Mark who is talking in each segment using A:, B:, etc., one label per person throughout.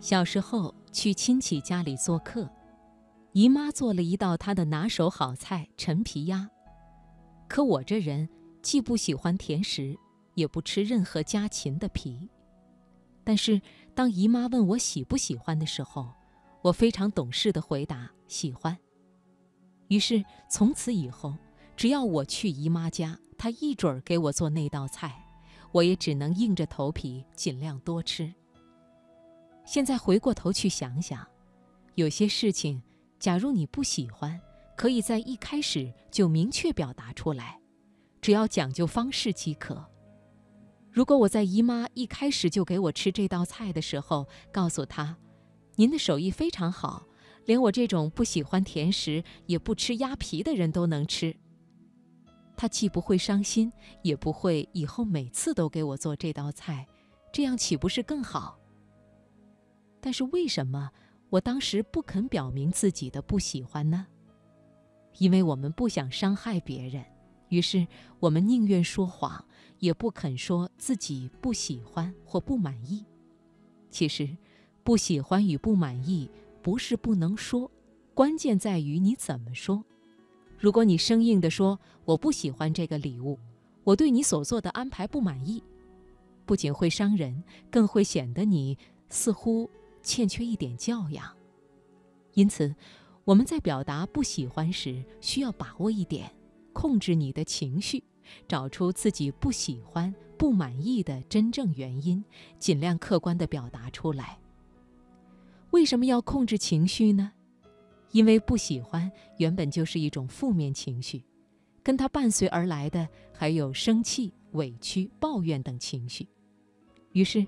A: 小时候去亲戚家里做客，姨妈做了一道她的拿手好菜——陈皮鸭。可我这人既不喜欢甜食，也不吃任何家禽的皮。但是当姨妈问我喜不喜欢的时候，我非常懂事地回答：“喜欢。”于是从此以后，只要我去姨妈家，她一准儿给我做那道菜，我也只能硬着头皮尽量多吃。现在回过头去想想，有些事情，假如你不喜欢，可以在一开始就明确表达出来，只要讲究方式即可。如果我在姨妈一开始就给我吃这道菜的时候，告诉她：“您的手艺非常好，连我这种不喜欢甜食也不吃鸭皮的人都能吃。”她既不会伤心，也不会以后每次都给我做这道菜，这样岂不是更好？但是为什么我当时不肯表明自己的不喜欢呢？因为我们不想伤害别人，于是我们宁愿说谎，也不肯说自己不喜欢或不满意。其实，不喜欢与不满意不是不能说，关键在于你怎么说。如果你生硬地说“我不喜欢这个礼物，我对你所做的安排不满意”，不仅会伤人，更会显得你似乎……欠缺一点教养，因此，我们在表达不喜欢时，需要把握一点，控制你的情绪，找出自己不喜欢、不满意的真正原因，尽量客观地表达出来。为什么要控制情绪呢？因为不喜欢原本就是一种负面情绪，跟它伴随而来的还有生气、委屈、抱怨等情绪，于是。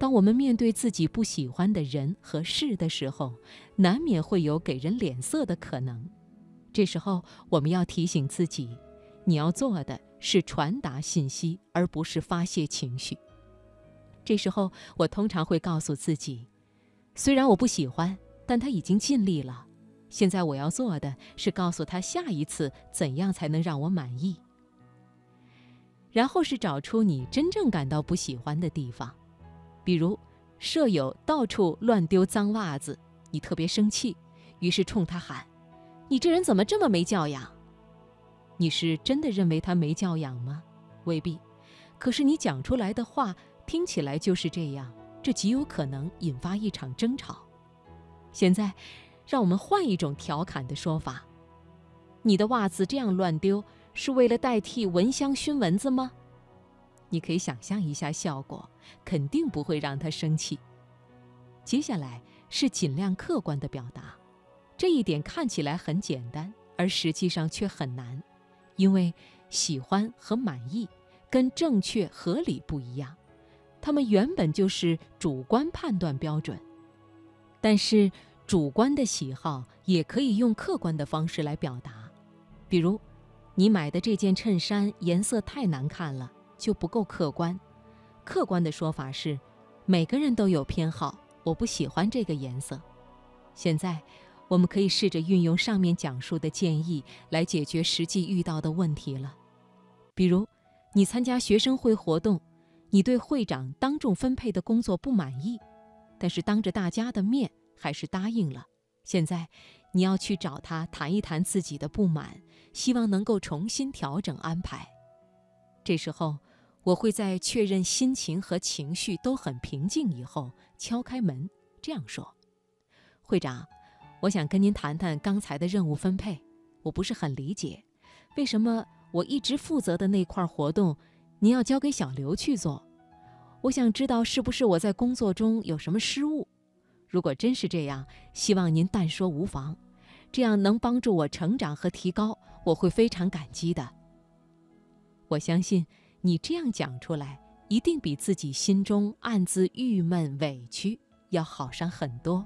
A: 当我们面对自己不喜欢的人和事的时候，难免会有给人脸色的可能。这时候，我们要提醒自己，你要做的是传达信息，而不是发泄情绪。这时候，我通常会告诉自己，虽然我不喜欢，但他已经尽力了。现在我要做的是告诉他下一次怎样才能让我满意。然后是找出你真正感到不喜欢的地方。比如，舍友到处乱丢脏袜子，你特别生气，于是冲他喊：“你这人怎么这么没教养？”你是真的认为他没教养吗？未必，可是你讲出来的话听起来就是这样，这极有可能引发一场争吵。现在，让我们换一种调侃的说法：“你的袜子这样乱丢，是为了代替蚊香熏蚊子吗？”你可以想象一下效果，肯定不会让他生气。接下来是尽量客观的表达，这一点看起来很简单，而实际上却很难，因为喜欢和满意跟正确合理不一样，他们原本就是主观判断标准。但是主观的喜好也可以用客观的方式来表达，比如，你买的这件衬衫颜色太难看了。就不够客观。客观的说法是，每个人都有偏好，我不喜欢这个颜色。现在，我们可以试着运用上面讲述的建议来解决实际遇到的问题了。比如，你参加学生会活动，你对会长当众分配的工作不满意，但是当着大家的面还是答应了。现在，你要去找他谈一谈自己的不满，希望能够重新调整安排。这时候。我会在确认心情和情绪都很平静以后敲开门，这样说：“会长，我想跟您谈谈刚才的任务分配。我不是很理解，为什么我一直负责的那块活动，您要交给小刘去做？我想知道是不是我在工作中有什么失误？如果真是这样，希望您但说无妨，这样能帮助我成长和提高，我会非常感激的。我相信。”你这样讲出来，一定比自己心中暗自郁闷委屈要好上很多。